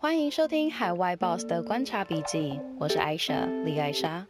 欢迎收听海外 Boss 的观察笔记，我是艾莎李艾莎。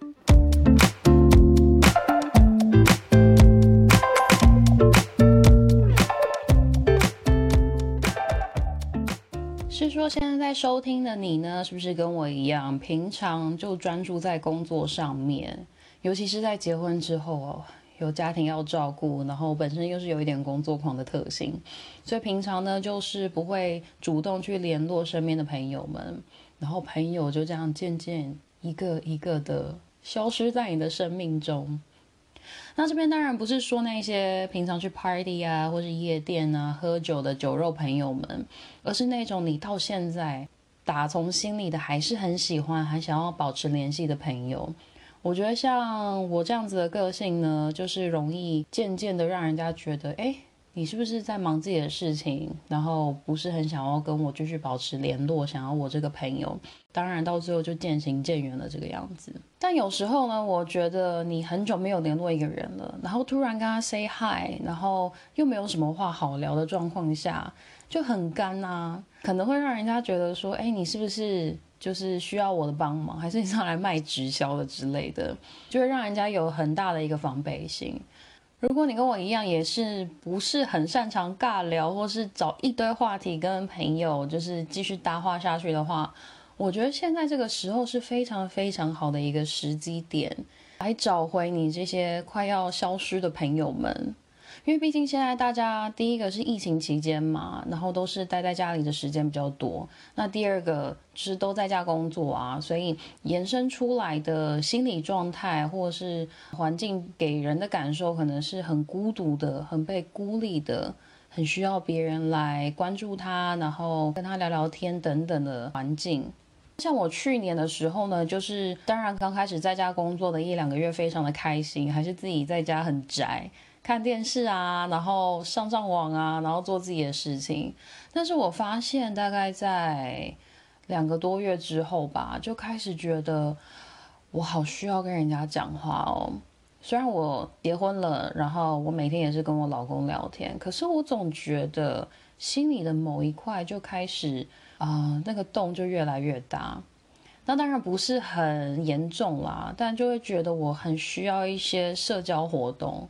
是说现在在收听的你呢，是不是跟我一样，平常就专注在工作上面，尤其是在结婚之后哦。有家庭要照顾，然后本身又是有一点工作狂的特性，所以平常呢就是不会主动去联络身边的朋友们，然后朋友就这样渐渐一个一个的消失在你的生命中。那这边当然不是说那些平常去 party 啊，或是夜店啊喝酒的酒肉朋友们，而是那种你到现在打从心里的还是很喜欢，还想要保持联系的朋友。我觉得像我这样子的个性呢，就是容易渐渐的让人家觉得，哎，你是不是在忙自己的事情，然后不是很想要跟我继续保持联络，想要我这个朋友，当然到最后就渐行渐远了这个样子。但有时候呢，我觉得你很久没有联络一个人了，然后突然跟他 say hi，然后又没有什么话好聊的状况下，就很干啊，可能会让人家觉得说，哎，你是不是？就是需要我的帮忙，还是你上来卖直销的之类的，就会让人家有很大的一个防备心。如果你跟我一样，也是不是很擅长尬聊，或是找一堆话题跟朋友就是继续搭话下去的话，我觉得现在这个时候是非常非常好的一个时机点，来找回你这些快要消失的朋友们。因为毕竟现在大家第一个是疫情期间嘛，然后都是待在家里的时间比较多。那第二个是都在家工作啊，所以延伸出来的心理状态或者是环境给人的感受，可能是很孤独的、很被孤立的、很需要别人来关注他，然后跟他聊聊天等等的环境。像我去年的时候呢，就是当然刚开始在家工作的一两个月，非常的开心，还是自己在家很宅。看电视啊，然后上上网啊，然后做自己的事情。但是我发现，大概在两个多月之后吧，就开始觉得我好需要跟人家讲话哦。虽然我结婚了，然后我每天也是跟我老公聊天，可是我总觉得心里的某一块就开始啊，那个洞就越来越大。那当然不是很严重啦，但就会觉得我很需要一些社交活动。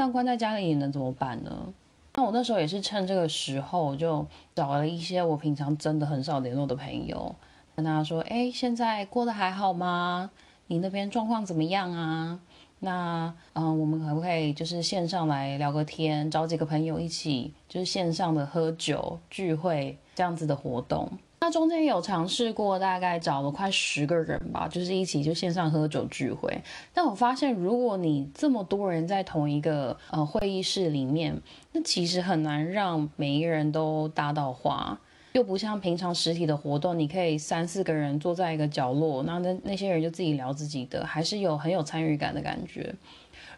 但关在家里能怎么办呢？那我那时候也是趁这个时候，就找了一些我平常真的很少联络的朋友，跟他说：“哎，现在过得还好吗？你那边状况怎么样啊？那嗯，我们可不可以就是线上来聊个天，找几个朋友一起，就是线上的喝酒聚会这样子的活动？”那中间有尝试过，大概找了快十个人吧，就是一起就线上喝酒聚会。但我发现，如果你这么多人在同一个呃会议室里面，那其实很难让每一个人都搭到话，又不像平常实体的活动，你可以三四个人坐在一个角落，那那那些人就自己聊自己的，还是有很有参与感的感觉。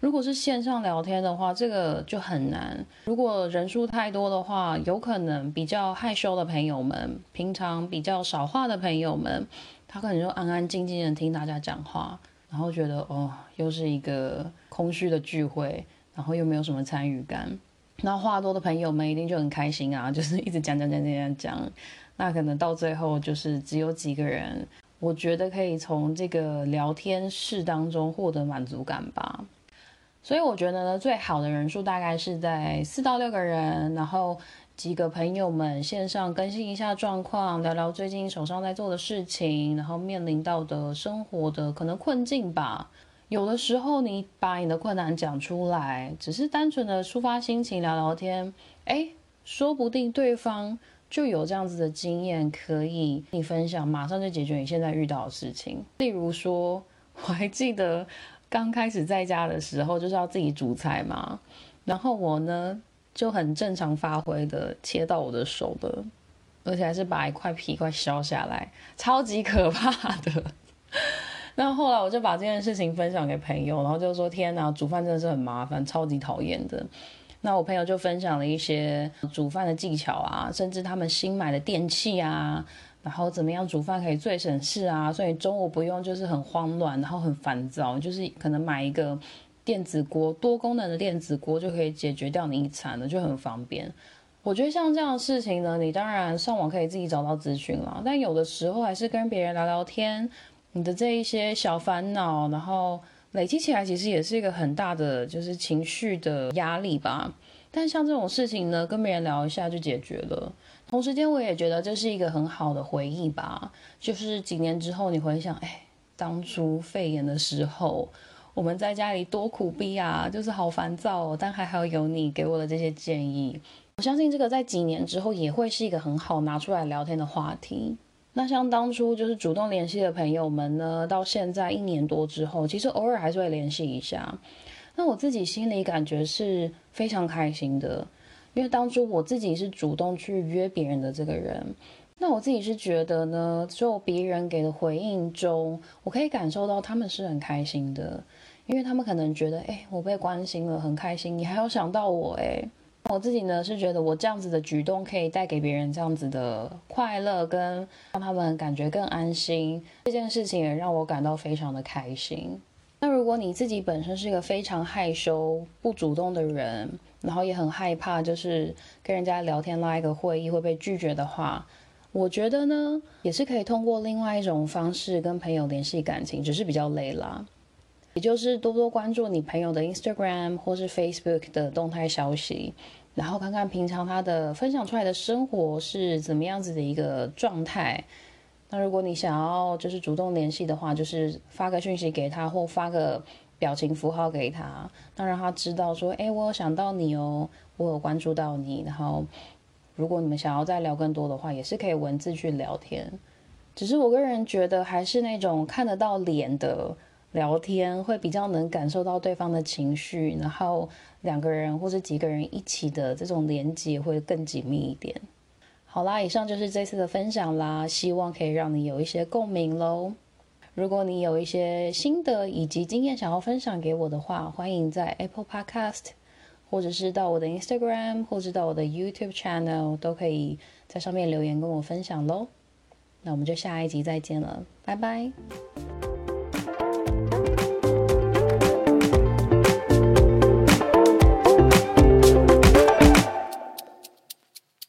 如果是线上聊天的话，这个就很难。如果人数太多的话，有可能比较害羞的朋友们，平常比较少话的朋友们，他可能就安安静静的听大家讲话，然后觉得哦，又是一个空虚的聚会，然后又没有什么参与感。那话多的朋友们一定就很开心啊，就是一直讲讲讲讲讲讲。那可能到最后就是只有几个人，我觉得可以从这个聊天室当中获得满足感吧。所以我觉得呢，最好的人数大概是在四到六个人，然后几个朋友们线上更新一下状况，聊聊最近手上在做的事情，然后面临到的生活的可能困境吧。有的时候你把你的困难讲出来，只是单纯的抒发心情、聊聊天，哎，说不定对方就有这样子的经验可以你分享，马上就解决你现在遇到的事情。例如说，我还记得。刚开始在家的时候就是要自己煮菜嘛，然后我呢就很正常发挥的切到我的手的，而且还是把一块皮块削下来，超级可怕的。那后来我就把这件事情分享给朋友，然后就说：天哪，煮饭真的是很麻烦，超级讨厌的。那我朋友就分享了一些煮饭的技巧啊，甚至他们新买的电器啊。然后怎么样煮饭可以最省事啊？所以中午不用就是很慌乱，然后很烦躁，就是可能买一个电子锅，多功能的电子锅就可以解决掉你一餐了，就很方便。我觉得像这样的事情呢，你当然上网可以自己找到资讯了，但有的时候还是跟别人聊聊天，你的这一些小烦恼，然后累积起来，其实也是一个很大的就是情绪的压力吧。但像这种事情呢，跟别人聊一下就解决了。同时间，我也觉得这是一个很好的回忆吧。就是几年之后，你回想，哎，当初肺炎的时候，我们在家里多苦逼啊，就是好烦躁哦。但还好有你给我的这些建议。我相信这个在几年之后也会是一个很好拿出来聊天的话题。那像当初就是主动联系的朋友们呢，到现在一年多之后，其实偶尔还是会联系一下。那我自己心里感觉是非常开心的，因为当初我自己是主动去约别人的这个人。那我自己是觉得呢，就别人给的回应中，我可以感受到他们是很开心的，因为他们可能觉得，哎，我被关心了，很开心，你还要想到我，哎。我自己呢是觉得我这样子的举动可以带给别人这样子的快乐，跟让他们感觉更安心。这件事情也让我感到非常的开心。那如果你自己本身是一个非常害羞、不主动的人，然后也很害怕，就是跟人家聊天拉一个会议会被拒绝的话，我觉得呢也是可以通过另外一种方式跟朋友联系感情，只是比较累啦。也就是多多关注你朋友的 Instagram 或是 Facebook 的动态消息，然后看看平常他的分享出来的生活是怎么样子的一个状态。那如果你想要就是主动联系的话，就是发个讯息给他或发个表情符号给他，那让他知道说，哎，我有想到你哦，我有关注到你。然后如果你们想要再聊更多的话，也是可以文字去聊天。只是我个人觉得还是那种看得到脸的。聊天会比较能感受到对方的情绪，然后两个人或者几个人一起的这种连接会更紧密一点。好啦，以上就是这次的分享啦，希望可以让你有一些共鸣喽。如果你有一些心得以及经验想要分享给我的话，欢迎在 Apple Podcast，或者是到我的 Instagram，或者到我的 YouTube Channel，都可以在上面留言跟我分享喽。那我们就下一集再见了，拜拜。